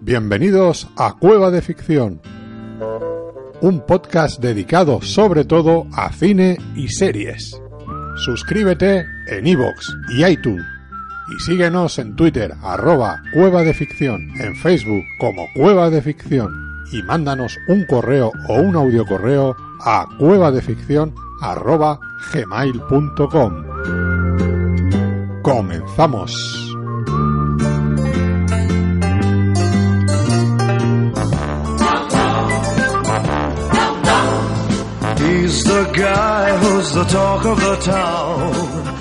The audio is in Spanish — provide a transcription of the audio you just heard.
Bienvenidos a Cueva de Ficción, un podcast dedicado sobre todo a cine y series. Suscríbete en iVoox y iTunes y síguenos en Twitter arroba Cueva de Ficción, en Facebook como Cueva de Ficción y mándanos un correo o un audio correo a cuevadeficción arroba gmail.com. Comenzamos. He's the guy who's the talk of the town.